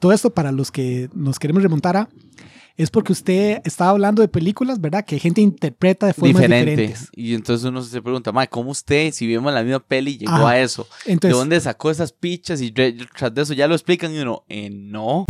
todo esto para los que nos queremos remontar a, es porque usted estaba hablando de películas, ¿verdad? Que gente interpreta de formas Diferente. diferentes. Y entonces uno se pregunta, mae, ¿cómo usted, si vimos la misma peli, llegó Ajá. a eso? Entonces, ¿De dónde sacó esas pichas? Y tras de eso ya lo explican y uno, eh, no.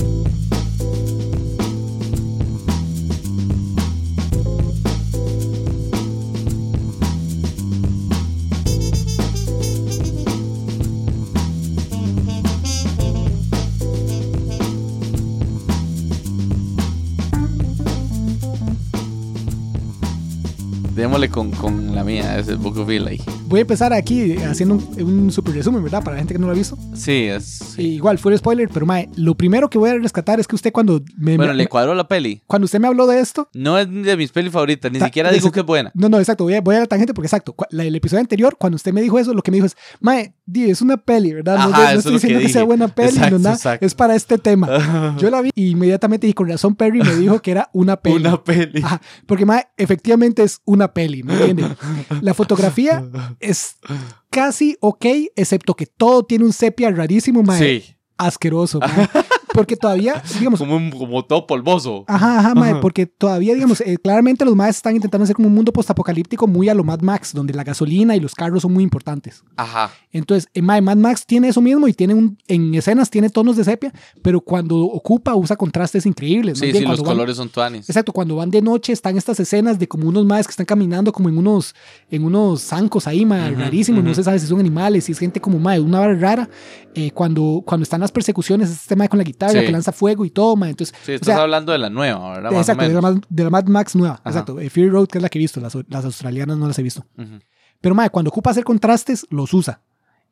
Démosle con, con la mía, es el Book of Eli. voy a empezar aquí haciendo un, un super resumen, ¿verdad? Para la gente que no lo ha visto. Sí, es. sí. Igual, fuera spoiler, pero mae, lo primero que voy a rescatar es que usted cuando me, Bueno, me- le cuadró la peli. cuando usted me habló de esto, No es de mis pelis favoritas, ni Ta- siquiera digo que es buena. no, no, exacto, voy a, voy a la tangente porque exacto, la- el episodio anterior, cuando usted me dijo eso, lo que me dijo es, mae, di, es una peli, ¿verdad? No, Ajá, no- estoy lo que diciendo que, sea buena peli, Exacto, no, nada, es para este tema. Yo la vi y inmediatamente dije, con razón Perry me dijo que era una peli. Una peli. Ajá, porque mae, efectivamente es una peli, ¿me entiende? La fotografía es casi ok, excepto que todo tiene un sepia rarísimo, mae, Sí, asqueroso, mae. Porque todavía, digamos, como, un- como todo polvoso. Ajá, ajá, mae, porque todavía, digamos, eh, claramente los maes están intentando hacer como un mundo postapocalíptico muy a lo Mad Max, donde la gasolina y los carros son muy importantes. Ajá. Entonces, eh, mae, Mad Max tiene eso mismo y tiene un, en escenas tiene tonos de sepia, pero cuando ocupa usa contrastes increíbles. Sí, bien sí, los van- colores son tuanis. Exacto, cuando van de noche están estas escenas de como unos maes que están caminando como en unos en unos zancos ahí, mae, Ujú, rarísimos, no ujú. se sabe si son animales, si es gente como mae, una vara rara. Eh, cuando, cuando están las persecuciones, este mae con la guitarra Sí. que lanza fuego y todo, mae. Entonces, Sí, o estás sea, hablando de la nueva, ¿verdad? Más Exacto, o de la, de la Mad Max nueva. Ajá. Exacto. eh, Fury Road, que es la que he visto. Las, las australianas no las he visto. Ujú. Pero, madre, cuando ocupa hacer contrastes, los usa.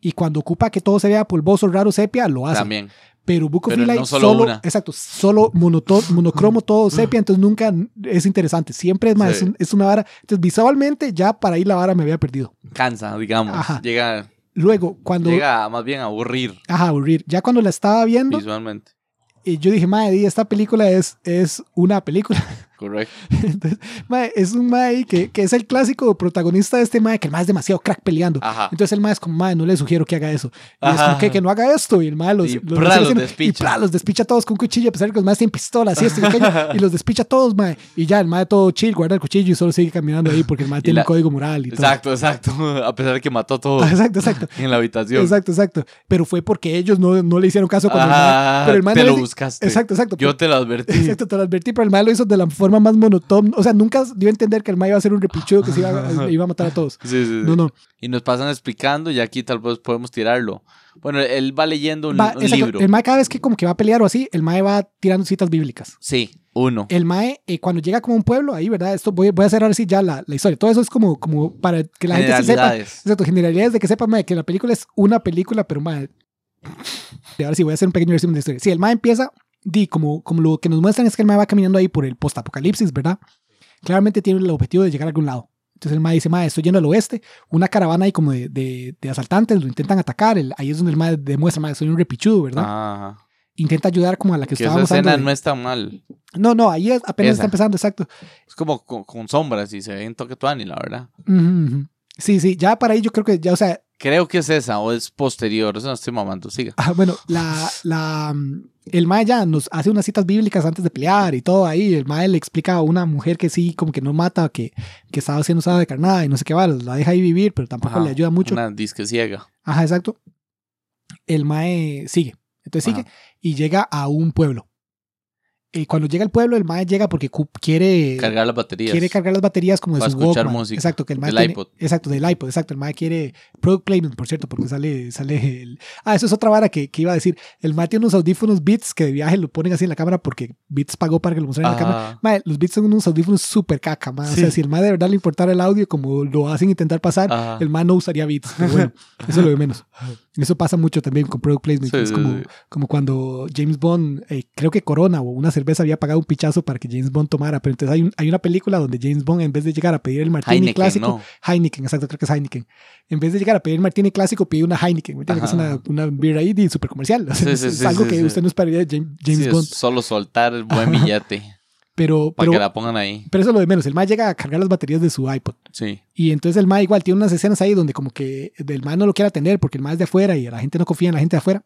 Y cuando ocupa que todo se vea polvoso, raro, sepia, lo hace. También. Pero Book of Pero Eli no solo solo, una. exacto, solo monocromo, todo sepia, entonces nunca es interesante. Siempre es más, Sí. es, un- es una vara. Entonces, visualmente, ya para ahí la vara me había perdido. Cansa, digamos. Ajá. Llega, Luego, cuando. llega más bien a aburrir Ajá, aburrir. Ya cuando la estaba viendo, visualmente. Y yo dije, madre, esta película es, es una película. Correcto. Entonces, mae, es un mae que, que es el clásico protagonista de este mae, que el mae es demasiado crack peleando. Ajá. Entonces el mae es como, mae, no le sugiero que haga eso. Y es Ajá. como que, que no haga esto. Y el mae los, Y los, pra, los despicha. Y pra, los despicha todos con un cuchillo, a pesar de que los maes tienen pistolas y esto y y los despicha todos, mae. Y ya, el mae todo chill, guarda el cuchillo y solo sigue caminando ahí porque el mae tiene la- un código moral y todo. Exacto, exacto. A pesar de que mató a todos Exacto, exacto. en la habitación. Exacto, exacto. Pero fue porque ellos no, no le hicieron caso cuando el mae. Pero el mae te no lo buscaste. Exacto, exacto. Yo te lo advertí. Exacto, te lo advertí, pero el mae lo hizo de la forma más monótona. O sea, nunca dio a entender que el mae iba a ser un repichudo que se iba a, iba a matar a todos. Sí, sí, sí. No, no. Y nos pasan explicando y aquí tal vez podemos tirarlo. Bueno, él va leyendo un, Va- un exacto, libro. El mae cada vez que como que va a pelear o así, el mae va tirando citas bíblicas. Sí, uno. El mae, eh, cuando llega como a un pueblo, ahí, ¿verdad? Esto voy, voy a hacer ahora sí ya la, la historia. Todo eso es como, como para que la gente se sepa. Exacto, generalidades de que sepa, mae, que la película es una película, pero mae. Y ahora sí, voy a hacer un pequeño resumen de la historia. Sí, el mae empieza, di, como, como lo que nos muestran es que el mae va caminando ahí por el postapocalipsis, ¿verdad? Claramente tiene el objetivo de llegar a algún lado. Entonces el mae dice, mae, estoy yendo al oeste, una caravana ahí como de, de, de asaltantes, lo intentan atacar, el- ahí es donde el mae demuestra, mae, soy un repichudo, ¿verdad? Ajá. Intenta ayudar como a la que, Que esa estábamos escena hablando. no está mal. No, no, ahí es- apenas Esa. está empezando, exacto. Es como con, con sombras y se ve en toque tuani, la verdad. Sí, sí, ya para ahí yo creo que ya, o sea, Creo que es esa o es posterior. Eso no estoy mamando. Siga. ah, bueno, la, la, mm, el mae ya nos hace unas citas bíblicas antes de pelear y todo ahí. El mae le explica a una mujer que sí, como que no mata, que, que estaba siendo usada de carnada y no sé qué va, la deja ahí vivir, pero tampoco Ajá, le ayuda mucho. Una disque ciega. Ajá, exacto. El mae sigue. Entonces sigue y llega a un pueblo. Y cuando llega al pueblo, el mae llega porque quiere Cargar las baterías. quiere cargar las baterías como de Para su escuchar Walkman. música. Exacto, que el mae Del tiene- iPod. Exacto, del iPod, exacto. El mae quiere product placement, por cierto, porque sale, sale el... Ah, eso es otra vara que, que iba a decir. El mae tiene unos audífonos Beats que de viaje lo ponen así en la cámara porque Beats pagó para que lo mostraran en la cámara. Mae, los Beats son unos audífonos súper caca, mae. O sea, Sí. si el mae de verdad le importara el audio como lo hacen intentar pasar, Ajá. el mae no usaría Beats. Pero bueno, eso es lo de menos. Eso pasa mucho también con product placement. Sí, es sí, como, sí. como cuando James Bond, eh, creo que Corona o una cerveza había pagado un pichazo para que James Bond tomara. Pero entonces hay, un- hay una película donde James Bond, en vez de llegar a pedir el martini Heineken, clásico, ¿no? Heineken, exacto, creo que es Heineken. En vez de llegar a pedir el martini clásico, pide una Heineken. Que es una, una beer ahí de súper comercial. O sea, Sí, es, sí, es sí, algo que usted no esperaría de James, James Sí, es Bond. solo soltar el buen billete Pero, para pero, que la pongan ahí. pero eso es lo de menos. El mae llega a cargar las baterías de su iPod. Sí. Y entonces el mae igual tiene unas escenas ahí donde como que el mae no lo quiere atender porque el mae es de afuera y la gente no confía en la gente de afuera.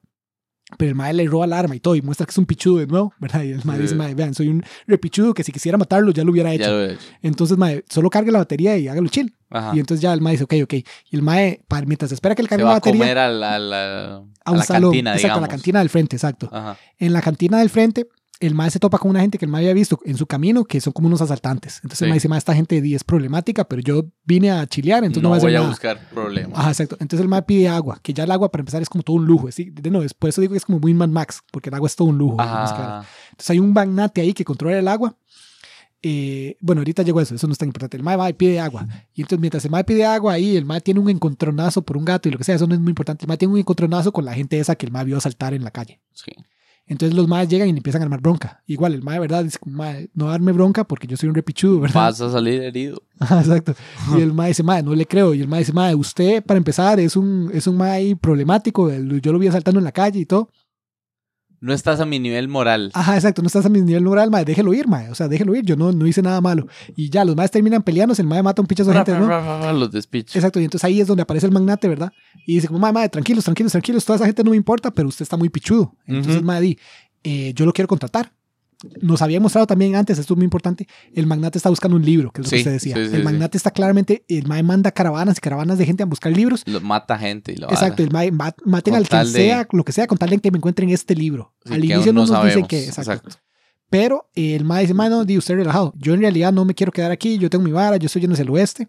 Pero el mae le roba el arma y todo y muestra que es un pichudo de nuevo, ¿verdad? Y el mae Sí. dice, mae, vean, soy un repichudo que si quisiera matarlo ya lo hubiera hecho. Lo he hecho. Entonces, mae, solo cargue la batería y hágalo chill. Ajá. Y entonces ya el mae dice, ok, ok. Y el mae, para, mientras espera que le Se cargue va la a batería, comer a la, a la, a a un la salón. cantina, exacto, a digamos. la cantina del frente, exacto. Ajá. En la cantina del frente, el mae se topa con una gente que el mae había visto en su camino, que son como unos asaltantes. Entonces el Sí. mae dice, mae, esta gente di, es problemática, pero yo vine a chilear, entonces no, no voy a hacer a nada. buscar problemas. Ajá, exacto. Entonces el mae pide agua, que ya el agua para empezar es como todo un lujo. ¿sí? De nuevo, por eso digo que es como muy Mad Max, porque el agua es todo un lujo. Ajá. Entonces hay un magnate ahí que controla el agua. Eh, bueno, ahorita llegó eso, eso no es tan importante. El mae va y pide agua. Y entonces mientras el mae pide agua ahí, el mae tiene un encontronazo por un gato y lo que sea, eso no es muy importante. El mae tiene un encontronazo con la gente esa que el mae vio saltar en la calle. Sí. Entonces los maes llegan y le empiezan a armar bronca. Igual, el mae, ¿verdad? Dice, mae, no darme bronca porque yo soy un repichudo, ¿verdad? Vas a salir herido. Exacto. Y el mae dice, mae, no le creo. Y el mae dice, mae, usted, para empezar, es un, es un mae ahí problemático. Yo lo vi saltando en la calle y todo. No estás a mi nivel moral. Ajá, exacto. No estás a mi nivel moral, mae. Déjelo ir, mae. O sea, déjelo ir. Yo no, no hice nada malo. Y ya, los maes terminan peleándose. El mae mata a un pichazo gente, ¿no? Los despiches. Exacto. Y entonces ahí es donde aparece el magnate, ¿verdad? Y dice, como, mae, mae, tranquilos, tranquilos, tranquilos. Toda esa gente no me importa, pero usted está muy pichudo. Entonces, Ujú. mae, di, eh, yo lo quiero contratar. Nos había mostrado también antes, esto es muy importante, el magnate está buscando un libro, que es lo que Sí, usted decía. sí, sí, el magnate está claramente, el mae manda caravanas y caravanas de gente a buscar libros. Lo mata gente y lo Exacto, el mae, ma- maten al que de- sea, lo que sea, con tal de que me encuentren este libro. Al que inicio no no nos dicen sabemos. que, exacto. Exacto. Pero el mae dice, mae, no, di usted relajado. Yo en realidad no me quiero quedar aquí, yo tengo mi vara, yo estoy en el oeste.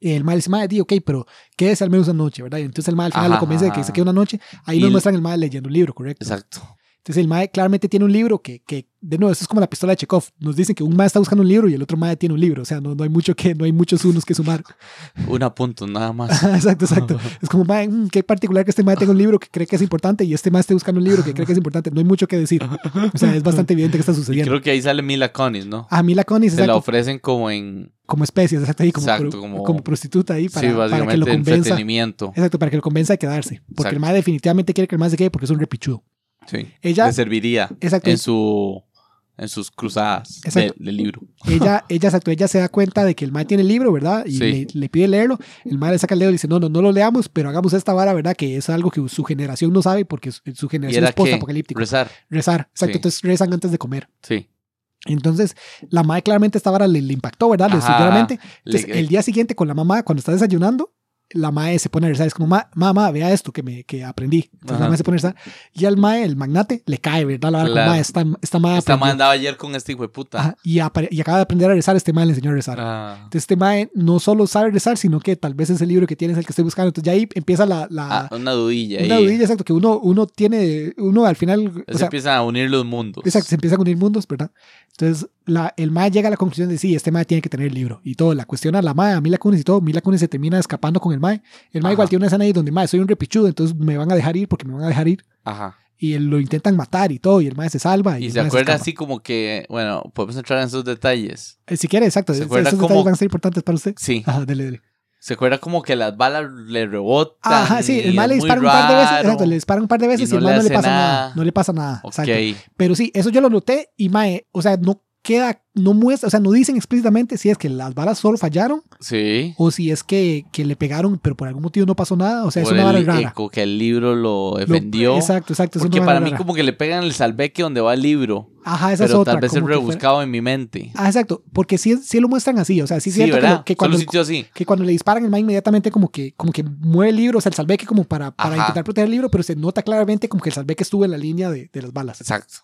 El mae le dice, mae, di, ok, pero quédese al menos una noche, ¿verdad? Y entonces el mae al final Ajá, lo convence de que ajá. se quede una noche. Ahí Y nos el- muestran el mae leyendo un libro, correcto. Exacto. Entonces el mae claramente tiene un libro que, que, de nuevo, eso es como la pistola de Chekhov. Nos dicen que un mae está buscando un libro y el otro mae tiene un libro. O sea, no, no hay mucho que, no hay muchos unos que sumar. Un apunto, nada más. exacto, exacto. Es como, mae, mm, qué particular que este mae tenga un libro que cree que es importante y este mae esté buscando un libro que cree que es importante. No hay mucho que decir. O sea, es bastante evidente que está Y sucediendo. creo que ahí sale Mila Kunis, ¿no? A mí la Conis, Se la ofrecen como en... como especies, exacto, ahí como, Exacto, como- como prostituta ahí para, sí, para que lo básicamente convenza. Exacto, para que lo convenza de quedarse. Porque el mae definitivamente quiere que el mae se quede porque es un repichudo. Sí. Ella, Le serviría exacto, en su en sus cruzadas de- del libro. ella, ella, exacto, ella se da cuenta de que el mae tiene el libro, ¿verdad? Y Sí. le, le pide leerlo. El mae le saca el dedo y le dice, no, no, no lo leamos, pero hagamos esta vara, ¿verdad? Que es algo que su generación no sabe porque su, su ¿Y generación era es qué? post-apocalíptico. Rezar. Rezar, exacto. Sí. Entonces rezan antes de comer. Sí. Entonces, la mae claramente esta vara le, le impactó, ¿verdad? Le Ajá. Le- Entonces, el día siguiente con la mamá, cuando está desayunando, la mae se pone a rezar. Es como, "Ma- mamá, vea esto que, me, que aprendí. Entonces la Ajá. mae se pone a rezar. Y al mae, el magnate, le cae, ¿verdad? La como, Claro. "Ma, esta, esta mae Esta aprendió". man andaba ayer con este hijo de puta. Ajá, y, y acaba de aprender a rezar. Este mae le enseñó a rezar. Ah. Entonces este mae no solo sabe rezar, sino que tal vez ese libro que tiene es el que estoy buscando. Entonces ya ahí empieza la... la Ah, una dudilla una ahí. dudilla, exacto, que uno, uno tiene, uno al final... o Se sea, empiezan a unir los mundos. exacto, se empiezan a unir mundos, ¿verdad? Entonces la, el mae llega a la conclusión de sí, este mae tiene que tener el libro. Y todo, la cuestiona a la mae, a Mila Kunis y todo. Mila Kunis se termina escapando con el mae. El mae Ajá. igual tiene una escena ahí donde, mae, soy un repichudo, entonces me van a dejar ir porque me van a dejar ir. Ajá. Y lo intentan matar y todo, y el mae se salva. Y, Y se acuerda así como que, bueno, podemos entrar en esos detalles. Eh, Si quiere, exacto. ¿Se Esos detalles van a ser importantes para usted. Sí. Ajá, dele, dele. Se acuerda como que las balas le rebotan. Ajá, sí, el y mae le dispara un par de veces, exacto, le dispara un par de veces y, no el mae no le pasa nada. nada. No le pasa nada. Ok. Exacto. Pero sí, eso yo lo noté y mae, o sea, no queda, no muestra, o sea, no dicen explícitamente si es que las balas solo fallaron Sí. o si es que, que le pegaron, pero por algún motivo no pasó nada. O sea, es una vara el- rara. que el libro lo Lo- defendió. exacto, exacto. es porque para mí rara. como que le pegan el salveque donde va el libro. Ajá, esa pero es otra. tal vez es fuera- rebuscado en mi mente. Ah, exacto, porque sí, sí lo muestran así, o sea, sí es Sí, cierto que, lo- que cuando, así. que cuando le disparan el mae inmediatamente como que, como que mueve el libro, o sea, el salveque como para, para Ajá. intentar proteger el libro, pero se nota claramente como que el salveque estuvo en la línea de, de las balas. Exacto.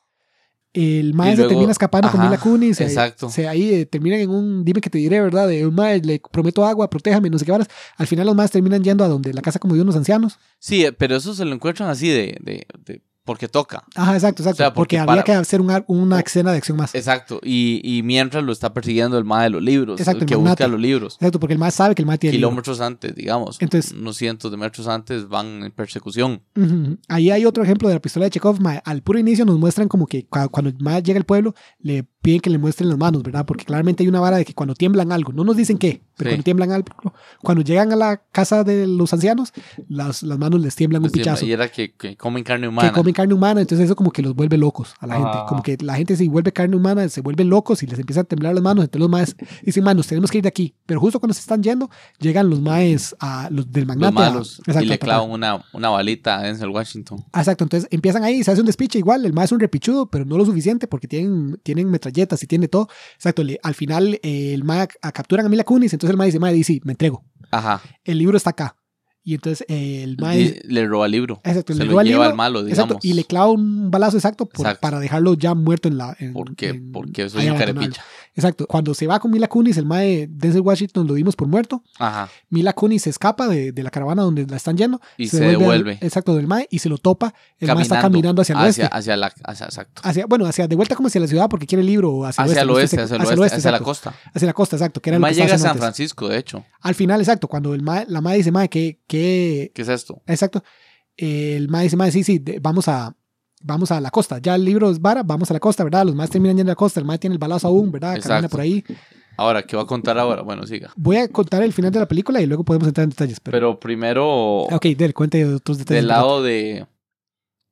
El mae se termina escapando con Mila Kunis. se- exacto. Se, ahí eh, terminan en un, dime que te diré, ¿verdad? De un mae, le prometo agua, protéjame, no sé qué varas. Al final los maes terminan yendo a donde la casa como de unos ancianos. Sí, eh, pero eso se lo encuentran así de, de, de- porque toca. Ajá, exacto, exacto. O sea, porque, porque había para- que hacer una escena de acción más. Exacto. Y, y mientras lo está persiguiendo el mae de los libros. Exacto, el que busca los libros. Exacto, porque el mae sabe que el mae tiene. libro. Kilómetros antes, digamos. Entonces- unos cientos de metros antes van en persecución. Ahí hay otro ejemplo de la pistola de Chekhov. mae. Al puro inicio nos muestran como que cua- cuando el mae llega al pueblo, le piden que le muestren las manos, ¿verdad? Porque claramente hay una vara de que cuando tiemblan algo, no nos dicen qué, pero Sí. cuando tiemblan algo, cuando llegan a la casa de los ancianos, las, las manos les tiemblan un Pues pichazo. y era que, que comen carne humana. Que comen carne humana, entonces eso como que los vuelve locos a la gente. Ah. Como que la gente se vuelve carne humana, se vuelven locos y les empiezan a temblar las manos. Entonces los maes dicen, manos, tenemos que ir de aquí. Pero justo cuando se están yendo, llegan los maes a los del los magnate. a- malos. exacto, y le a clavan una, una balita a Denzel Washington. Exacto, entonces empiezan ahí y se hace un despiche igual, el mae es un repichudo, pero no lo suficiente porque tienen, tienen metralletas y tiene todo. Exacto, le- al final eh, el mae a- capturan a Mila Kunis, entonces el mae dice, mae, sí, me entrego. Ajá. El libro está acá. Y entonces eh, el mae... Le roba el libro. Exacto, Se le lo roba el lleva libro, al malo, digamos. Exacto, y le clava un balazo exacto, por- Exacto. para dejarlo ya muerto en la... En, Porque, en- porque soy ahí un carepicha. Exacto, cuando se va con Mila Kunis, el mae Denzel Washington lo dimos por muerto. Ajá. Mila Kunis se escapa de, de la caravana donde la están yendo. Y se, al- devuelve. exacto, del mae y se lo topa. El mae está caminando hacia el oeste. hacia, hacia la hacia, exacto. hacia, bueno, hacia de vuelta como hacia la ciudad porque quiere el libro o hacia, Hacia el no estoy oeste, seguro. hacia el oeste, hacia la costa. Hacia la costa, exacto, que era lo que estaba llega a San. Francisco, de hecho. Al final, exacto, cuando el la madre dice, madre, que, ¿Qué es esto? exacto, el madre dice, sí, sí, de- vamos a, vamos a la costa. Ya el libro es vara, vamos a la costa, ¿verdad? Los más terminan yendo a la costa, el madre tiene el balazo aún, ¿verdad? Camina Exacto. por ahí. Ahora, ¿qué va a contar ahora? Bueno, siga. Voy a contar el final de la película y luego podemos entrar en detalles. Pero, Pero primero, ok, del cuente otros detalles. del lado de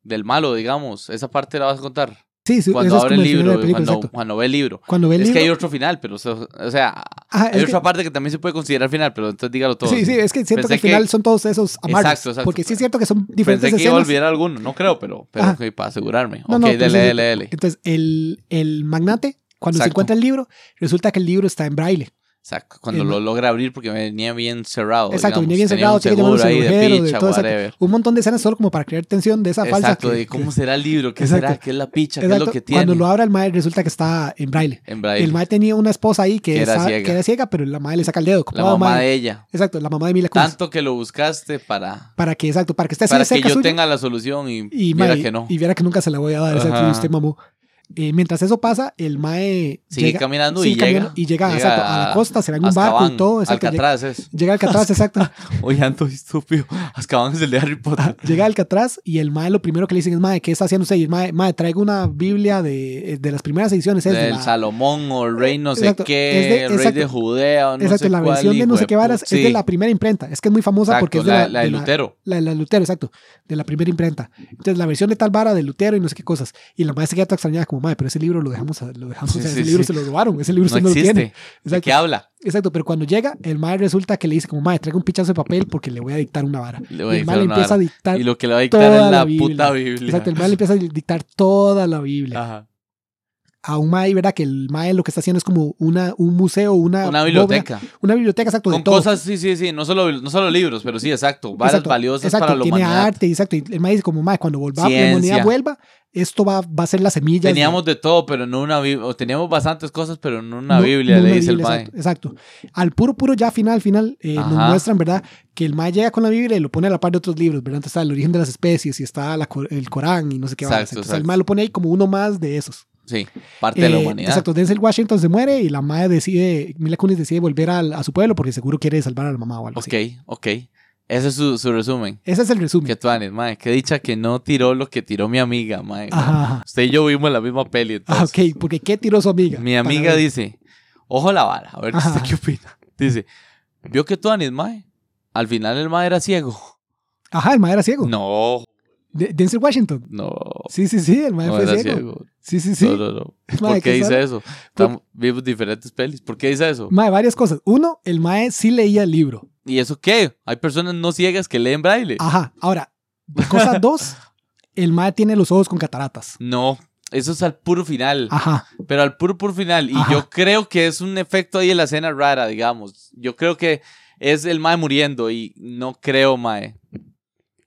del malo, digamos. Esa parte la vas a contar. Sí, sí, Cuando abre el libro, película, cuando, ve el libro. Cuando ve el Es libro, que hay otro final, pero, o sea, o sea, Ajá, hay otra que- parte que también se puede considerar final, pero entonces dígalo todo. Sí, sí, es que siento Pensé que al final que- son todos esos amarres. Exacto, exacto. Porque sí es cierto que son diferentes Pensé que iba a olvidar alguno, no creo, pero, para asegurarme. No, ok, no, dele, dele, dele. Entonces, el, el magnate, cuando se encuentra el libro, resulta que el libro está en braille. Exacto, cuando el- lo logra abrir porque venía bien cerrado. Exacto, digamos. venía bien cerrado, tiene que un ahí de picha, todo, exacto. Un montón de escenas solo como para crear tensión de esa falsa. Exacto, de cómo será el libro, qué Exacto. será, qué es la picha, qué es Exacto, lo que tiene. Cuando lo abra el mae, resulta que está en braille. en braille. El mae tenía una esposa ahí que, Que era ciega. que era ciega, pero la mae le saca el dedo. la "Ah, mamá mae". de ella. Exacto, la mamá de Mila Kunis. Tanto que lo buscaste para, Para que, exacto, para que esté para que yo suyo. tenga la solución y, y, mira mae, que no. y viera que nunca se la voy a dar. Exacto, y usted mamó. Eh, mientras eso pasa, el mae Sigue llega, caminando sigue y caminando llega. y llega, llega exacto, a la costa, se va en un barco y Azkaban, todo. Exacto, llega, Alcatraz es. llega Alcatraz, exacto. Oye, ando estúpido. Azkaban es el de Harry Potter. Llega a Alcatraz y el mae lo primero que le dicen es, mae, ¿qué está haciendo usted? Y el mae, mae, traigo una Biblia de, de las primeras ediciones. Es de Del la, Salomón o el rey no sé Exacto, qué, es de- el rey exacto. de Judea o no exacto, sé la cuál, versión de no sé qué varas es de la primera imprenta. Es que es muy famosa exacto, porque es de la, de de la- Lutero. La, la Lutero, exacto. De la primera imprenta. Entonces, la versión de tal vara de Lutero y no sé qué cosas. Y la madre se queda extrañada como, madre, pero ese libro lo dejamos, lo dejamos, Sí, o sea, sí, ese libro sí. se lo robaron, ese libro No usted no lo tiene. ¿De Exacto. qué habla? Exacto, pero cuando llega, el madre resulta que le dice como, madre, traiga un pichazo de papel porque le voy a dictar una vara. Le voy y el madre le empieza a dictar Y lo que le va a dictar es la puta Biblia. Exacto, el madre le empieza a dictar toda la Biblia. Ajá. A un mae, ¿verdad? Que el mae lo que está haciendo es como una, un museo, una, biblioteca. una biblioteca, exacto, de Con todo. cosas, sí, sí, sí. No solo, no solo libros, pero sí, exacto. Varias Exacto, valiosas exacto, para la tiene humanidad. arte, exacto. Y el mae dice como, mae, cuando volva, la humanidad vuelva, esto va, va a ser la semilla. Teníamos de todo, pero no una Biblia. Teníamos bastantes cosas, pero no una No- Biblia, no le una dice el Biblia. Exacto, exacto. Al puro, puro ya final, final, eh, nos muestran, ¿verdad? Que el mae llega con la Biblia y lo pone a la par de otros libros, ¿verdad? Entonces está el origen de las especies y está la el Corán y no sé qué Exacto, más. Entonces el exacto. mae lo pone ahí como uno más de esos. Sí, parte de la Eh, humanidad. Exacto, Denzel Washington se muere y la mae decide, Mila Kunis decide volver al- a su pueblo porque seguro quiere salvar a la mamá o algo Ok, así. ok. Ese es su, su resumen. Ese es el resumen. Que tú mae. Qué dicha que no tiró lo que tiró mi amiga, mae. Ajá. Usted y yo vimos la misma peli. Ah, Entonces. ok, porque ¿qué tiró su amiga? Mi amiga dice, ojo la vara, a ver usted qué opina. Dice, ¿vio que tú Anis, mae? Al final el mae era ciego. Ajá, el mae era ciego. No, De- Denzel Washington. no. Sí, sí, sí, el mae no fue ciego. ciego. Sí, sí, sí. No, no, no. ¿Por qué ¿qué dice sabe? eso? Estamos- vimos diferentes pelis. ¿Por qué dice eso? Mae, varias cosas. Uno, el mae sí leía el libro. ¿Y eso qué? Hay personas no ciegas que leen braille. Ajá. Ahora, cosa dos, el mae tiene los ojos con cataratas. No, eso es al puro final. Ajá. Pero al puro, puro final. Y Ajá. yo creo que es un efecto ahí en la escena rara, digamos. Yo creo que es el Mae muriendo y no creo, Mae.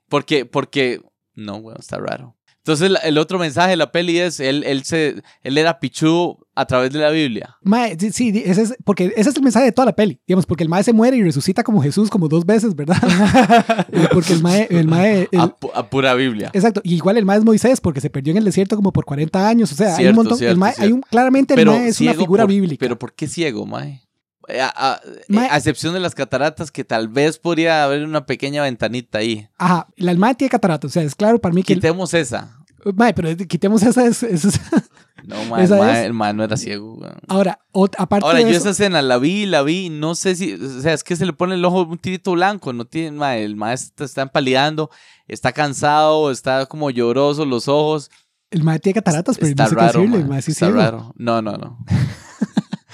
Porque, porque, no, bueno, está raro. Entonces el otro mensaje de la peli es, él, él, se, él era Pichu a través de la Biblia. Mae, sí, sí, ese es, porque ese es el mensaje de toda la peli. Digamos, porque el mae se muere y resucita como Jesús como dos veces, ¿verdad? Eh, porque el mae, el mae, el- a, pu- a pura Biblia. exacto. Y igual el mae es Moisés porque se perdió en el desierto como por 40 años. O sea, hay un montón. cierto, el mae, hay un, claramente el mae es una figura por- bíblica. Pero ¿por qué ciego, Mae? Eh, A, a- Mae- a excepción de las cataratas, que tal vez podría haber una pequeña ventanita ahí. Ajá, la- el mae tiene cataratas. O sea, es claro para mí que. el- Quitemos esa. Mae, pero quitemos esa. esa- esa- No, mae, el ¿Esa mae, es? el mae no era ciego. Ahora, ot- aparte Ahora, de yo eso, esa escena la vi, la vi, no sé si, o sea, es que se le pone el ojo un tirito blanco, no tiene, mae, el maestro está empaleando, está cansado, está como lloroso los ojos. el mae tiene cataratas, pero está no sé qué decirle. Mae, sí es está ciego. raro. No, no, no.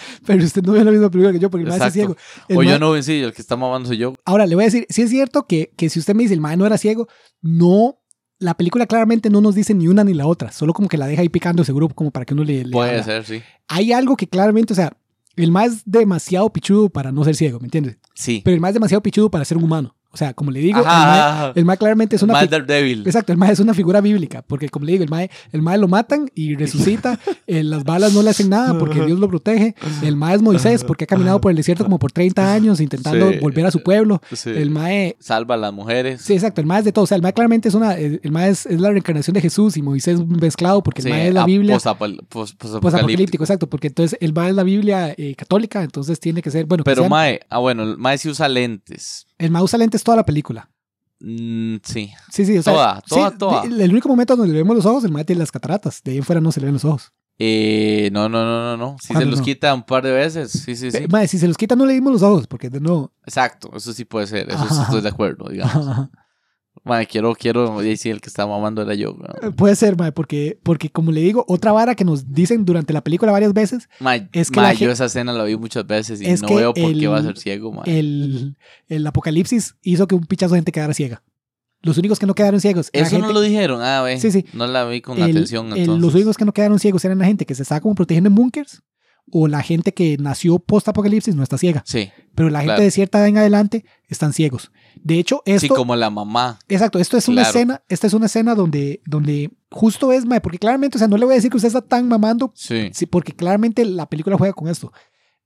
Pero usted no ve la misma película que yo, porque el mae sí es Exacto. ciego. El O mae- yo no, sí, el que está mamando soy yo. Ahora, le voy a decir, sí es cierto que, que si usted me dice el mae no era ciego, no. La película claramente no nos dice ni una ni la otra, solo como que la deja ahí picando seguro como para que uno le, le Puede ser, sí. Hay algo que claramente, o sea, el es demasiado pichudo para no ser ciego, ¿me entiendes? Sí. Pero el es demasiado pichudo para ser un humano. O sea, como le digo, el mae, el claramente es una... Daredevil. Exacto, el mae es una figura bíblica, porque como le digo, el mae, el mae lo matan y resucita, eh, las balas no le hacen nada porque Dios lo protege, el mae es Moisés porque ha caminado por el desierto como por 30 años intentando Sí. volver a su pueblo, Sí. el mae, Salva a las mujeres. sí, exacto, el mae es de todo, o sea, el mae claramente es una, el el mae es, es la reencarnación de Jesús y Moisés mezclado porque el Sí, mae es la Biblia. posapocalíptico. apocalíptico, exacto, porque entonces el mae es la Biblia eh, católica, entonces tiene que ser, bueno, Pero Mae, ah bueno, el Mae sí usa lentes. El mae usa lentes toda la película. Mm, sí. Sí, sí, o sea, Toda, toda, sí, toda. El, único momento donde le vemos los ojos, el mae tiene las cataratas, de ahí en fuera no se le ven los ojos. Eh, no, no, no, no, no. Si se ¿Cuándo los no? quita un par de veces. Sí, sí, sí. Eh, mae, si se los quita no le dimos los ojos, porque de nuevo, Exacto, eso sí puede ser. Eso sí Ajá. estoy de acuerdo, digamos. Mae, quiero, quiero. Sí, el que estaba mamando era yo. weón. Puede ser, mae, porque, porque como le digo, otra vara que nos dicen durante la película varias veces, Mae, Es que la yo esa escena la vi muchas veces y no veo por qué va a el- ser ciego, mae. el, el apocalipsis hizo que un pichazo de gente quedara ciega. Los únicos que no quedaron ciegos. Eso no gente- lo dijeron. Ah, ve. Sí, sí. No la vi con el- atención. el- Entonces. los únicos que no quedaron ciegos eran la gente que se estaba como protegiendo en búnkers o la gente que nació post apocalipsis no está ciega. Sí, Pero la gente Claro. de cierta edad en adelante están ciegos. De hecho, esto. sí, como la mamá. Exacto, esto es una escena, esta es una escena donde, donde justo es, mae, porque claramente, o sea, no le voy a decir que usted está tan mamando, Sí. sí, porque claramente la película juega con esto.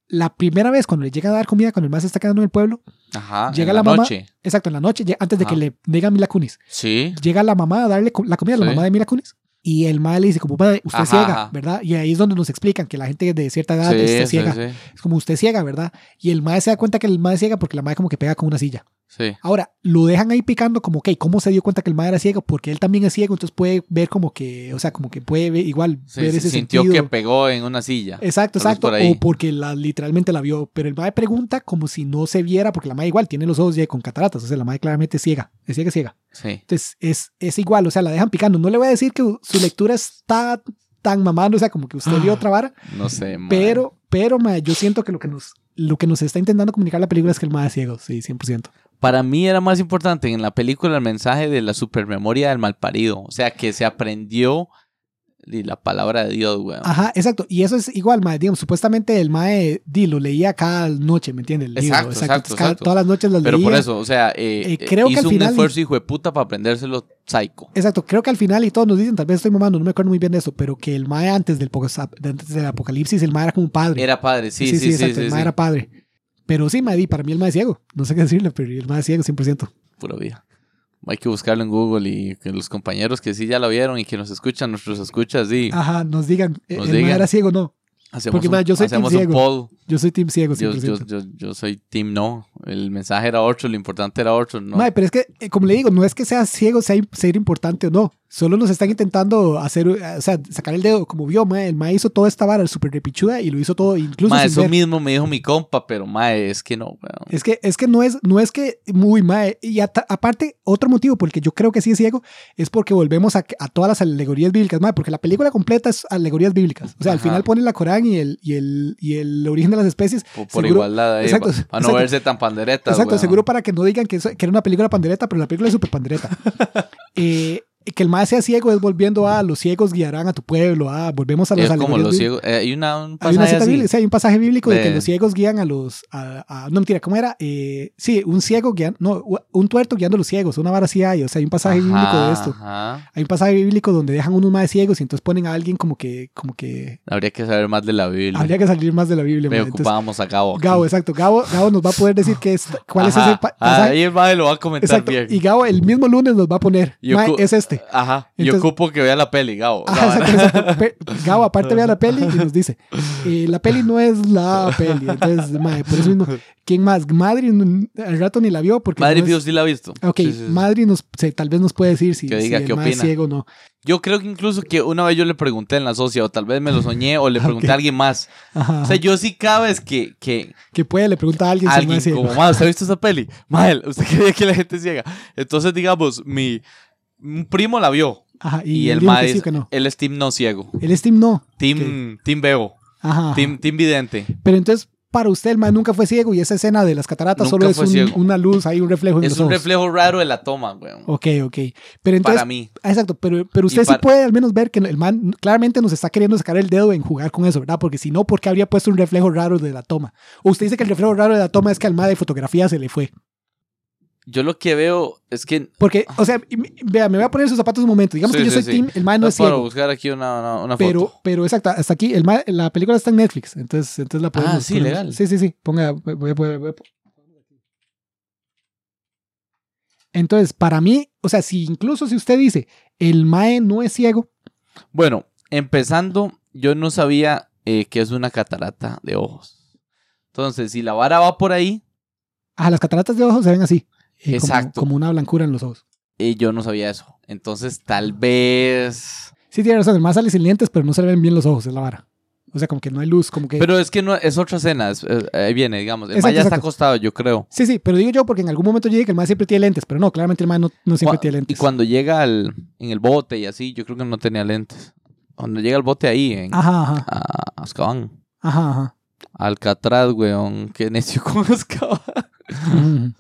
La primera vez cuando le llega a dar comida, cuando el más está quedando en el pueblo, Ajá. Llega en la la, mamá. noche. exacto, en la noche, antes de que le digan Mila Kunis, Sí. llega la mamá a darle la comida, la Sí. mamá de Mila Kunis, y el mae le dice como, "Mae, usted es ciega, ajá. ¿verdad? Y ahí es donde nos explican que la gente de cierta edad Sí, está ciega. sí, Es como usted es ciega, ¿verdad? Y el mae se da cuenta que el es ciega porque la mae como que pega con una silla. sí. Ahora, lo dejan ahí picando como, ok, ¿cómo se dio cuenta que el mae era ciego? Porque él también es ciego, entonces puede ver como que, o sea, como que puede ver, igual Sí, ver ese sintió sentido. que pegó en una silla. Exacto, exacto. por. O porque la, literalmente la vio. Pero el mae pregunta como si no se viera, porque la mae igual tiene los ojos ya con cataratas. O sea, la mae claramente es ciega. Es ciega, ciega. Sí. Entonces, es, es igual. O sea, la dejan picando. No le voy a decir que su lectura está tan mamando, o sea, como que usted vio Ah, otra vara. No sé, mae. Pero, pero, mae, yo siento que lo que nos, lo que nos está intentando comunicar la película es que el mae es ciego. Sí, 100%. Para mí era más importante en la película el mensaje de la supermemoria del malparido. O sea, que se aprendió y la palabra de Dios, weón. Ajá, exacto. Y eso es igual, mae. Digamos, supuestamente el mae, di, lo leía cada noche, ¿me entiendes? El libro. Exacto, exacto, cada- exacto. Todas las noches las Pero leía. por eso, o sea, eh, Eh, creo que hizo final- un esfuerzo hijo de puta para aprendérselo psycho. Exacto, creo que al final, y todos nos dicen, tal vez estoy mamando, no me acuerdo muy bien de eso, pero que el Mae antes del, antes del apocalipsis, el Mae era como un padre. Era padre, sí, sí, sí. sí, el Mae era padre. Pero sí, Mae, di, para mí el Mae es ciego. No sé qué decirle, pero el Mae es ciego 100%. Pura vida. Hay que buscarlo en Google y que los compañeros que sí ya lo vieron y que nos escuchan, nuestros escuchas, sí. Ajá, nos digan, eh, Nos el Mae digan. era ciego o no. Hacemos porque, un, yo soy team hacemos un ciego. poll. Yo soy team ciego Yo, 100%. yo, yo, yo soy team no. El mensaje era otro, lo importante era otro, ¿no? Mae, pero es que, eh, como le digo, no es que sea ciego, sea ser importante o no. Solo nos están intentando hacer, eh, o sea, sacar el dedo. Como vio, Mae, el Mae hizo toda esta vara súper repichuda y lo hizo todo, incluso Mae, sin eso ver. mismo me dijo mi compa, pero mae, es que no. Es que, es que no es, no es que muy mae. Y ata- aparte, otro motivo por el que yo creo que sí es ciego es porque volvemos a, a todas las alegorías bíblicas, mae, porque la película completa es alegorías bíblicas. O sea, al Ajá. final pone la Corán y el, y el, y el origen de las especies. Por, por seguro- igualdad ahí, exacto, para, para no exacto. verse tan pandereta. Exacto, seguro para que no digan que, eso- que era una película pandereta, pero la película es súper pandereta. Eh, que el mae sea ciego es volviendo a los ciegos guiarán a tu pueblo, a volvemos a Es como los ciegos. eh, hay una, un Hay pasaje una cita así. bíblica, sí, hay un pasaje bíblico de, que los ciegos guían a los. A, a- no, mentira, ¿cómo era? Eh, sí, un ciego guiando. No, un tuerto guiando a los ciegos. Una vara así hay. O sea, hay un pasaje bíblico de esto. ajá. Hay un pasaje bíblico donde dejan unos más ciegos y entonces ponen a alguien como que. Como que Habría que saber más de la Biblia. habría que salir más de la Biblia. Me man. Entonces, ocupábamos a Gabo. aquí. Gabo, exacto. Gabo, Gabo nos va a poder decir qué es, cuál es ese pa- pasaje. ahí el lo va a comentar Exacto. bien. Y Gabo el mismo lunes nos va a poner. Yo "Mae, ocu- es este. Dice. Ajá. y Entonces- ocupo que vea la peli, Gabo. Ajá, No, exacto, exacto. Pe- Gabo, aparte vea la peli y nos dice, eh, la peli no es la peli. Entonces, mae, por eso mismo, ¿quién más? Madrid al rato ni la vio porque Madre no es- sí la ha visto. Ok, Sí, sí, sí. Madrid nos, se- tal vez nos puede decir si, Que diga si el opina. ciego o no. Yo creo que incluso que una vez yo le pregunté en la socia, o tal vez me lo soñé, o le pregunté a alguien más. Ajá, O sea, yo sí cada vez que, que que puede, le pregunta a alguien si alguien es ciego. como, "Ma, ¿usted ha visto esa peli? Mal, ¿usted cree que la gente ciega? Entonces, digamos, mi un primo la vio. Ajá, y, Y, él el dijo ma que sí es, o que no. él es team no ciego. El Steam no. Team, team veo. Ajá, ajá. Team, team vidente. Pero entonces, para usted, el mae nunca fue ciego y esa escena de las cataratas Nunca solo es fue un- ciego. una luz, hay un reflejo en Es un ojos. reflejo raro de la toma, weón. Ok, ok. Pero entonces, Para mí. Ah, Exacto, pero, pero usted sí para- puede al menos ver que el man claramente nos está queriendo sacar el dedo en jugar con eso, ¿verdad? Porque si no, ¿por qué habría puesto un reflejo raro de la toma? O usted dice que el reflejo raro de la toma es que al ma de fotografía se le fue. Yo lo que veo es que. Porque, o sea, vea, me voy a poner en sus zapatos un momento. Digamos Sí, que yo sí, soy sí. team, el man no es para ciego. buscar aquí una, una, una Pero, foto. pero exacto, hasta aquí, el ma- la película está en Netflix, entonces, entonces la podemos. Ah, sí, podemos- legal. Sí, sí, sí. Ponga, voy a- voy a- voy a- Entonces, para mí, o sea, si incluso si usted dice, el mae no es ciego, Bueno, empezando, yo no sabía eh, que es una catarata de ojos. Entonces, si la vara va por ahí, a las cataratas de ojos se ven así. Eh, Exacto. como una blancura en los ojos. eh, yo no sabía eso. Entonces, tal vez. Sí, tiene razón. El más sale sin lentes, pero no se le ven bien los ojos, es la vara. O sea, como que no hay luz, como que... Pero es que no es otra escena. es- eh, ahí viene, digamos. El Exacto, ya está acostado, yo creo. Sí, sí, pero digo yo porque en algún momento yo dije que el más siempre tiene lentes, pero no, claramente el más no, no siempre tiene Y lentes. cuando llega al, en el bote y así, yo creo que no tenía lentes. Cuando llega al bote ahí, en Ajá, ajá, a Azkaban. ajá, ajá. Alcatraz, weón. Qué necio con Azkaban. Ujú.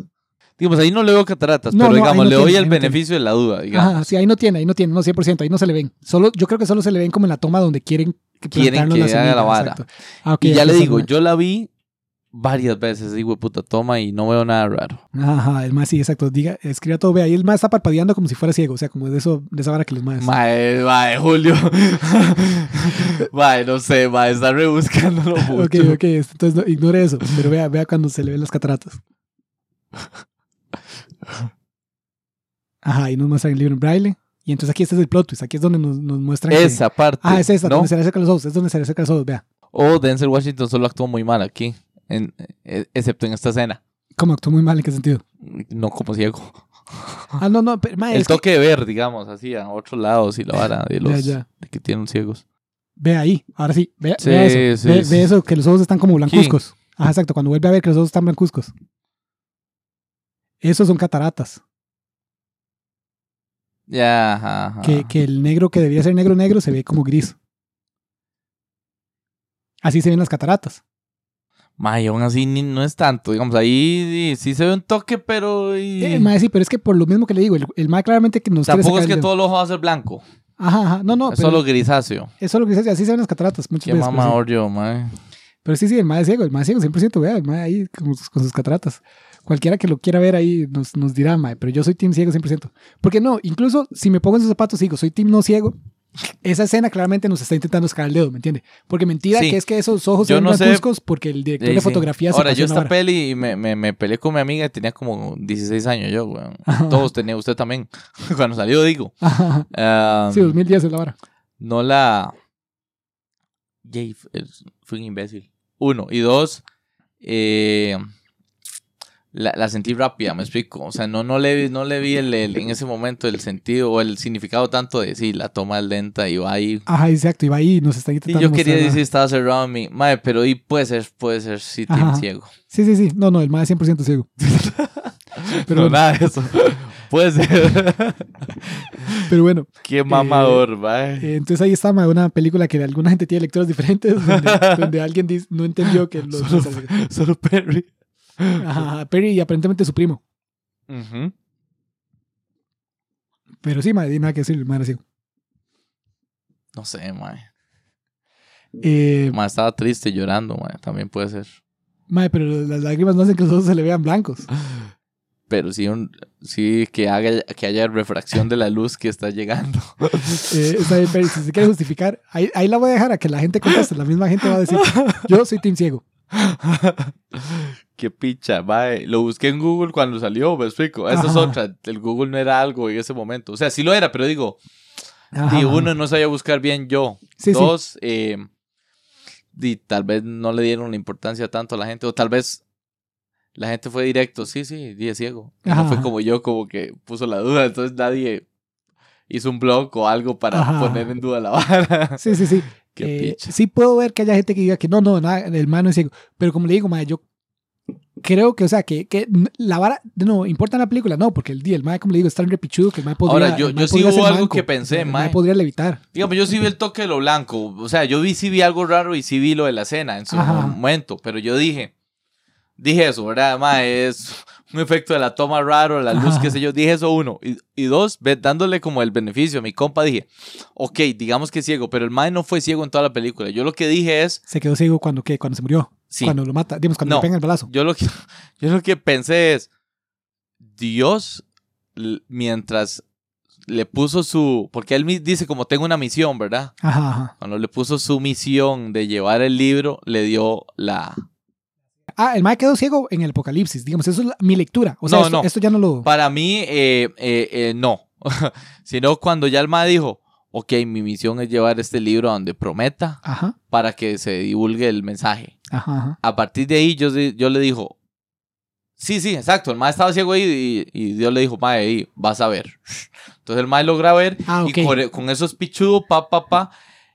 Digamos, ahí no le veo cataratas, No, pero no, digamos, no le tiene, doy el tiene. beneficio de la duda, digamos. Ajá, sí, ahí no tiene, ahí no tiene, no, 100%, ahí no se le ven. Solo, yo creo que solo se le ven como en la toma donde quieren que Quieren que haga la vara. Ah, y ya le digo, yo la vi varias veces, digo, puta toma, y no veo nada raro. Ajá, el más sí, exacto. Diga, escriba todo, ve ahí el más está parpadeando como si fuera ciego, o sea, como de eso, de esa vara que los más. Mae, mae, Julio. mae, no sé, mae, está rebuscándolo mucho. Ok, ok, entonces no, ignore eso, pero vea, vea cuando se le ven las cataratas. Ajá, y nos muestran el libro en braille. Y entonces aquí este es el plot twist, aquí es donde nos, nos muestran que- Esa parte. Ah, es esa, ¿no? donde se le acercan los ojos, es donde se le acercan los ojos, vea. O Denzel Washington solo actuó muy mal aquí, en- eh, excepto en esta escena. ¿Cómo actuó muy mal? ¿En qué sentido? No como ciego. Ah, no, no, pero, ma, El que- toque de ver, digamos, así a otros lados y la vara de los Ya, ya. de que tienen ciegos. Ve ahí, ahora sí, ve, Sí, vea eso, sí, ve, sí. ve eso, que los ojos están como blancuzcos. Ajá, exacto, cuando vuelve a ver que los ojos están blancuzcos. Esos son cataratas. Ya, ajá, ajá. Que, que el negro que debía ser negro negro se ve como gris. Así se ven las cataratas. Mae, aún así ni- no es tanto. Digamos, ahí sí, sí se ve un toque, pero. y- Eh, mae, sí, pero es que por lo mismo que le digo, el, el mae claramente que nos Tampoco es que el todo el ojo va a ser blanco. Ajá, ajá, no, no, es pero solo grisáceo. es lo que se hace, así se ven las cataratas muchas Qué veces. pero sí. yo, mae. Pero sí, sí, el mae es ciego, el mae es ciego, 100%, vea, el mae ahí con sus cataratas. Cualquiera que lo quiera ver ahí nos, nos dirá, mae, pero yo soy team ciego 100%. Porque no, incluso si me pongo en sus zapatos, digo, soy team no ciego, esa escena claramente nos está intentando sacar el dedo, ¿me entiende? Porque mentira Sí. que es que esos ojos Yo son no sé- porque el director Sí, de sí. fotografía se Ahora, yo esta peli me, me, me peleé con mi amiga, tenía como 16 años yo, weón. Todos tenía, usted también. Cuando salió, digo. Um, Sí, 2010 es la vara. no la. Jay fue un imbécil. Uno. Y dos. eh, la, la sentí rápida, me explico. O sea, no, no, le, vi- no le vi el, el- en ese momento el sentido o el significado tanto de sí, la toma es lenta y va ahí. Ajá, exacto, y va ahí y nos está Y intentando yo quería decir, estaba cerrado en mi. Madre, pero y puede ser, puede ser, sí, Ajá. ciego. Sí, sí, sí, no, no, el mae es 100% ciego. Pero bueno. nada de eso. puede ser. Pero bueno, Qué mamador, va. Eh, entonces ahí está ma, una película que alguna gente tiene lecturas diferentes, donde, donde alguien dice- no entendió que los... Solo, solo Perry. Ajá, ajá, Perry y aparentemente su primo. Ujú. Pero sí, madre, nada que decir, madre ciego. No sé, mae. Eh, Ma, estaba triste llorando, mae. También puede ser. madre, pero las lágrimas no hacen que los ojos se le vean blancos. Pero sí, un, sí que, haga, que haya refracción de la luz que está llegando. Eh, está bien, Perry, si se quiere justificar, ahí, ahí la voy a dejar a que la gente conteste. La misma gente va a decir, yo soy team ciego. Qué picha, mae. Lo busqué en Google cuando salió, me explico. Esa es otra. El Google no era algo en ese momento. O sea, sí lo era, pero digo, y uno no sabía buscar bien yo. Sí, sí. Dos, eh, y tal vez no le dieron la importancia tanto a la gente, o tal vez la gente fue directo, sí, sí, día ciego. Ajá, no fue como yo, como que puso la duda, entonces nadie hizo un blog o algo para Ajá. poner en duda la vara. Sí, sí, sí. Qué Eh, sí puedo ver que haya gente que diga que no, no, nada, el man no es ciego. Pero como le digo, mae, yo creo que, o sea, que, que la vara, no, importa la película, no, porque el día, el mae, como le digo, es tan repichudo que el mae podría. Ahora, yo- mae yo sí hubo algo manco. que pensé, el mae. podría levitar. Digamos, yo sí vi el toque de lo blanco, o sea, yo vi, sí vi algo raro y sí vi lo de la escena en su Ajá. momento, pero yo dije, dije eso, ¿verdad? Ma, es un efecto de la toma raro, la luz, qué sé yo, dije eso uno. Y, y dos, dándole como el beneficio a mi compa, dije, ok, digamos que es ciego, pero el mae no fue ciego en toda la película. Yo lo que dije es, Se quedó ciego cuando, ¿qué? cuando se murió. sí, Cuando lo mata, digamos, cuando No. le pegan el balazo. yo lo que, yo lo que pensé es, Dios, mientras le puso su, porque él dice como tengo una misión, ¿verdad? Ajá, ajá. Cuando le puso su misión de llevar el libro, le dio la... Ah, el mae quedó ciego en el apocalipsis, digamos, eso es la- mi lectura. O sea, No, esto, no. esto ya no lo. Para mí, eh, eh, eh, no. Sino cuando ya el ma dijo, ok, mi misión es llevar este libro a donde prometa Ajá, para que se divulgue el mensaje. ajá, ajá. A partir de ahí, yo, yo le dijo, sí, sí, exacto, el ma estaba ciego ahí y, y Dios le dijo, ma, ahí, vas a ver. Entonces el ma logra ver Ah, ok. y con, con esos pichudos, pa, pa, pa,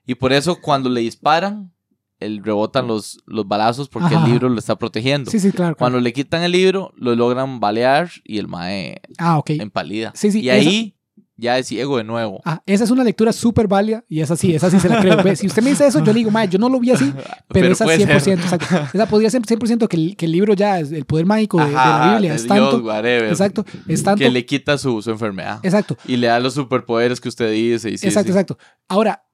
y por eso cuando le disparan, el, rebotan los, los balazos porque Ajá. el libro lo está protegiendo. Sí, sí, claro. claro. Cuando le quitan el libro, lo logran balear y el mae Ah, ok. empalida. Sí, sí, y ahí ya es ciego de nuevo. Ah, esa es una lectura súper válida y esa sí, esa sí se la creo. Si usted me dice eso, yo le digo, mae, yo no lo vi así, pero, esa puede 100%, ser. exacto. Esa podría ser 100% que el, que el libro ya es el poder mágico de, de la Ajá, Biblia. Es Dios, tanto, whatever. exacto, es tanto, Que le quita su, su enfermedad. exacto, Y le da los superpoderes que usted dice. Y sí, exacto, sí. exacto. Ahora,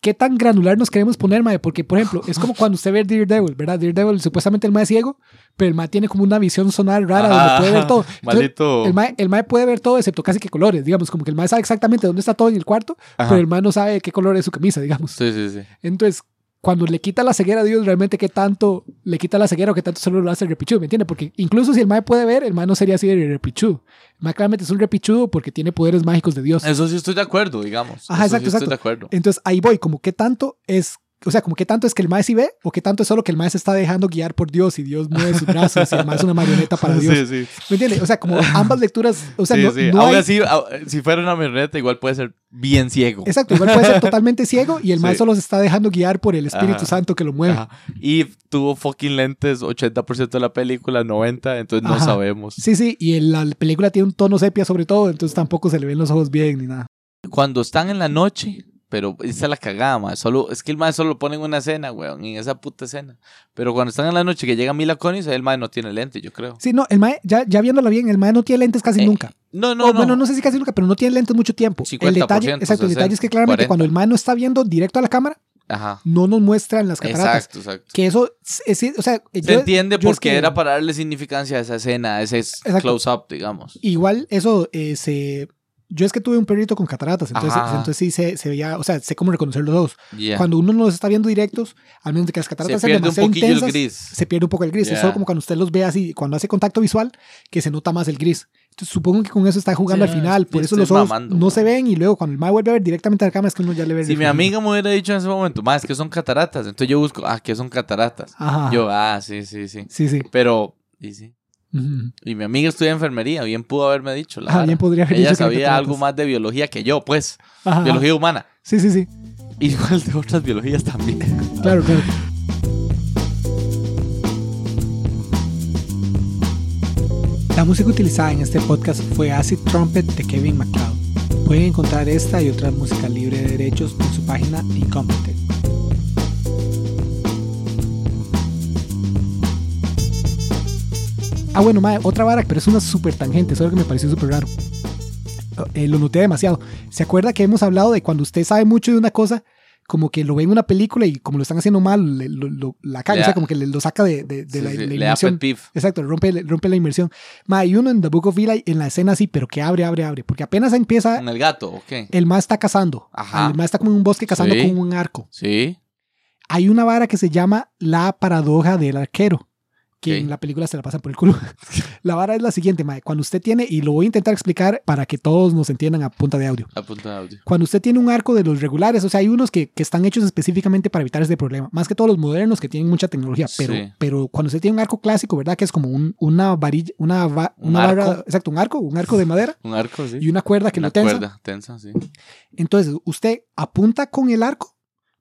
¿qué tan granular nos queremos poner, mae? Porque, por ejemplo, es como cuando usted ve Daredevil, ¿verdad? Daredevil, supuestamente el mae es ciego, pero el mae tiene como una visión sonar rara donde Ajá, puede ver todo. Entonces, Maldito. el mae, el mae puede ver todo excepto casi que colores, digamos, como que el mae sabe exactamente dónde está todo en el cuarto, Ajá. pero el mae no sabe qué color es su camisa, digamos. Sí, sí, sí. Entonces, cuando le quita la ceguera a Dios, realmente qué tanto le quita la ceguera o qué tanto solo lo hace el repichudo, ¿me entiende? Porque incluso si el mae puede ver, el mae no sería así de repichudo. El mae claramente es un repichudo porque tiene poderes mágicos de Dios. Eso sí estoy de acuerdo, digamos. Ajá, Eso exacto, sí estoy exacto. de acuerdo. Entonces, ahí voy, como qué tanto es, o sea, como qué tanto es que el mae sí ve o qué tanto es solo que el mae se está dejando guiar por Dios y Dios mueve sus brazos y el mae es una marioneta para Dios. Sí, sí. ¿Me entiende? O sea, como ambas lecturas, o sea, sí, no, sí. no Aún hay- así, si fuera una marioneta, igual puede ser bien ciego. Exacto, igual puede ser totalmente ciego y el mae Sí. solo se está dejando guiar por el Espíritu Ajá. Santo que lo mueve. Ajá. Y tuvo fucking lentes 80% de la película, 90%, entonces no Ajá. sabemos. Sí, sí, y el- la película tiene un tono sepia sobre todo, entonces tampoco se le ven los ojos bien ni nada. Cuando están en la noche, pero esa es la cagada, mae. Solo, es que el mae solo lo pone en una escena, weón, en esa puta escena. Pero cuando están en la noche que llega Mila Kunis, el mae no tiene lente, yo creo. Sí, no, el mae, ya, ya viéndolo bien, el mae no tiene lentes casi Eh, nunca. No, no, o, no. bueno, no sé si casi nunca, pero no tiene lentes mucho tiempo. 50%, el detalle, exacto, el detalle es que 60, claramente 40. cuando el mae no está viendo directo a la cámara, Ajá. no nos muestran las cataratas. Exacto, exacto. Que eso, es, es- o sea, Se yo- entiende yo es porque que- era para darle significancia a esa escena, a ese close-up, digamos. Igual eso eh, se... Yo es que tuve un perrito con cataratas, entonces, Ajá. entonces sí se, se veía, o sea, sé cómo reconocer los ojos. Yeah. Cuando uno no los está viendo directos, al menos de que las Se cataratas sean pierde un demasiado intensas, gris. se pierde un poco el gris. Es Yeah. solo como cuando usted los ve así, cuando hace contacto visual, que se nota más el gris. Entonces supongo que con eso está jugando Sí, al final. Por eso los ojos mamando, no man. se ven y luego cuando el mae vuelve a ver directamente a la cámara es que uno ya le ve el Si mi amiga me hubiera dicho en ese momento, más que son cataratas, entonces yo busco, ah, que son cataratas. Ajá. Yo, ah, sí, sí, sí. Sí, sí. Pero, y sí. Y mi amiga estudia enfermería, bien pudo haberme dicho. La Ah, vara. bien podría haber Ella dicho sabía algo más de biología que yo, pues. Ajá. Biología humana. Sí, sí, sí. Igual de otras biologías también. Claro, claro. La música utilizada en este podcast fue Acid Trumpet de Kevin MacLeod. Pueden encontrar esta y otra música libre de derechos en su página Incompetent. Ah, bueno, mae, otra vara, pero es una súper tangente, eso es lo que me pareció súper raro. Eh, lo noté demasiado. ¿Se acuerda que hemos hablado de cuando usted sabe mucho de una cosa, como que lo ve en una película y como lo están haciendo mal, le- lo- lo- la caga, o sea, como que le- lo saca de, de- de Sí, la, sí, la inmersión. Exacto, rompe, rompe la inmersión. Ma, hay uno en The Book of Eli en la escena así, pero que abre, abre, abre. Porque apenas empieza, Con el gato, ok. el ma está cazando. Ajá. El ma está como en un bosque cazando Sí. con un arco. Sí. Hay una vara que se llama la paradoja del arquero. Que Ok. en la película se la pasan por el culo. la vara es la siguiente, mae. Cuando usted tiene, y lo voy a intentar explicar para que todos nos entiendan a punta de audio. A punto de audio. Cuando usted tiene un arco de los regulares, o sea, hay unos que, que están hechos específicamente para evitar este problema, más que todos los modernos que tienen mucha tecnología, pero, Sí. pero cuando usted tiene un arco clásico, ¿verdad? Que es como un- una varilla, una, va- ¿Un una barra, exacto, un arco, un arco de madera Un arco, sí. y una cuerda que Una lo tensa. cuerda tensa, sí. Entonces, usted apunta con el arco,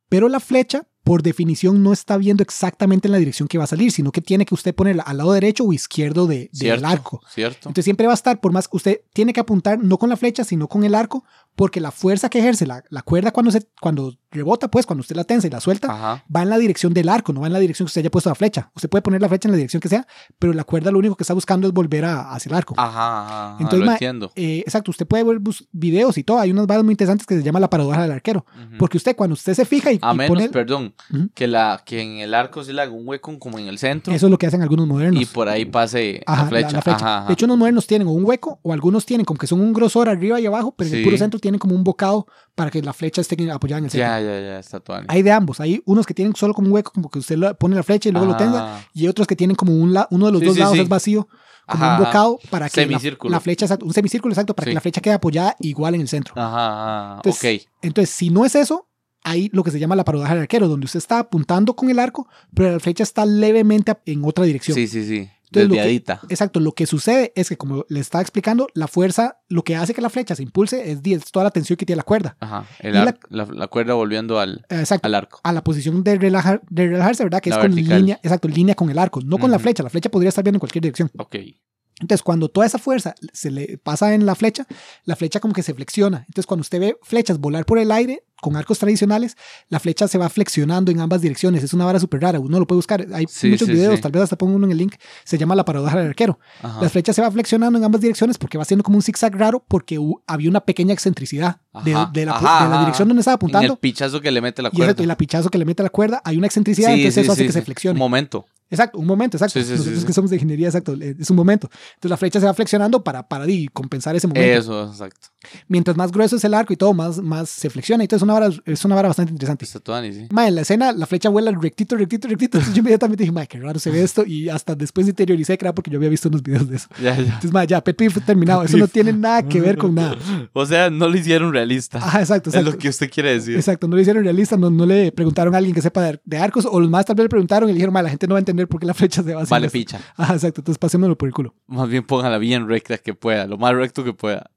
pero la flecha, por definición, no está viendo exactamente en la dirección que va a salir, sino que tiene que usted ponerla al lado derecho o izquierdo de, del Cierto. arco. Cierto. Entonces siempre va a estar, por más, usted tiene que apuntar no con la flecha, sino con el arco, porque la fuerza que ejerce la, la cuerda cuando, se, cuando rebota, pues cuando usted la tensa y la suelta, Ajá. va en la dirección del arco, no va en la dirección que usted haya puesto la flecha. Usted puede poner la flecha en la dirección que sea, pero la cuerda lo único que está buscando es volver a- hacia el arco. Ajá, ajá, Entonces, lo ma, entiendo. Eh, exacto, usted puede ver videos y todo. Hay unas varas muy interesantes que se llama la paradoja del arquero. Ujú. Porque usted, cuando usted se fija y, A y menos, pone. perdón, que, la, que en el arco se le haga un hueco como en el centro Eso es lo que hacen algunos modernos. y por ahí pase Ajá, la flecha. la. De hecho, unos modernos tienen o un hueco o algunos tienen como que son un grosor arriba y abajo, pero en el puro centro tienen como un bocado para que la flecha esté apoyada en el centro. ya, ya, ya, está todo. Hay de ambos. Hay unos que tienen solo como un hueco, como que usted pone la flecha y luego lo tenga, y otros que tienen como un la- uno de los Sí, dos sí, lados sí. es vacío, como Ajá, un bocado para que la, Semicírculo. la flecha, un semicírculo exacto, para que la flecha quede apoyada igual en el centro. Ajá, ajá. Entonces, ok. Entonces, si no es eso, hay lo que se llama la paradoja del arquero, donde usted está apuntando con el arco, pero la flecha está levemente en otra dirección. Sí, sí, sí. Entonces, lo que- Desviadita. Exacto, lo que sucede es que, como le estaba explicando, la fuerza, lo que hace que la flecha se impulse es, di- es toda la tensión que tiene la cuerda. Ajá. y la- ar- la, la cuerda volviendo al, Exacto. al arco. A la posición de, relajar, de relajarse, ¿verdad? Que La es con vertical. línea, exacto, línea con el arco, no con la flecha. La flecha podría estar viendo en cualquier dirección. Ok. Entonces, cuando toda esa fuerza se le pasa en la flecha, la flecha como que se flexiona. Entonces, cuando usted ve flechas volar por el aire con arcos tradicionales, la flecha se va flexionando en ambas direcciones. Es una vara súper rara. Uno lo puede buscar. Hay Sí, muchos sí, videos, sí. tal vez hasta pongo uno en el link. Se llama la paradoja del arquero. Ajá. La flecha se va flexionando en ambas direcciones porque va haciendo como un zigzag raro porque había una pequeña excentricidad de, la, ajá, de la dirección donde estaba apuntando. el pichazo que le mete la Y, cuerda. y la pichazo que le mete la cuerda, hay una excentricidad, entonces eso hace que se flexione. Un momento. Exacto, un momento, exacto. Sí, Nosotros sí. que somos de ingeniería, exacto, eh, es un momento. Entonces la flecha se va flexionando para, para compensar ese momento. Eso, exacto. Mientras más grueso es el arco y todo, más, más se flexiona. Entonces una vara, es una vara bastante interesante. Sí. Ma, en la escena la flecha vuela rectito, rectito, rectito. Entonces yo inmediatamente dije, ma, qué raro se ve esto. Y hasta después interioricé que era porque yo había visto unos videos de eso. Ya, ya. Entonces, ma, ya, Pet Peeve fue terminado. Eso no tiene nada que ver con nada. O sea, no lo hicieron realista. Ajá, exacto, es lo que usted quiere decir. Exacto, no lo hicieron realista, no, no le preguntaron a alguien que sepa de, de arcos, o los más tal vez le preguntaron y le dijeron, ma, la gente no va a entender por qué la flecha se va a hacer. Vale, esto". picha. Ajá, exacto, entonces pasémoslo por el culo. Más bien póngala bien recta que pueda, lo más recto que pueda.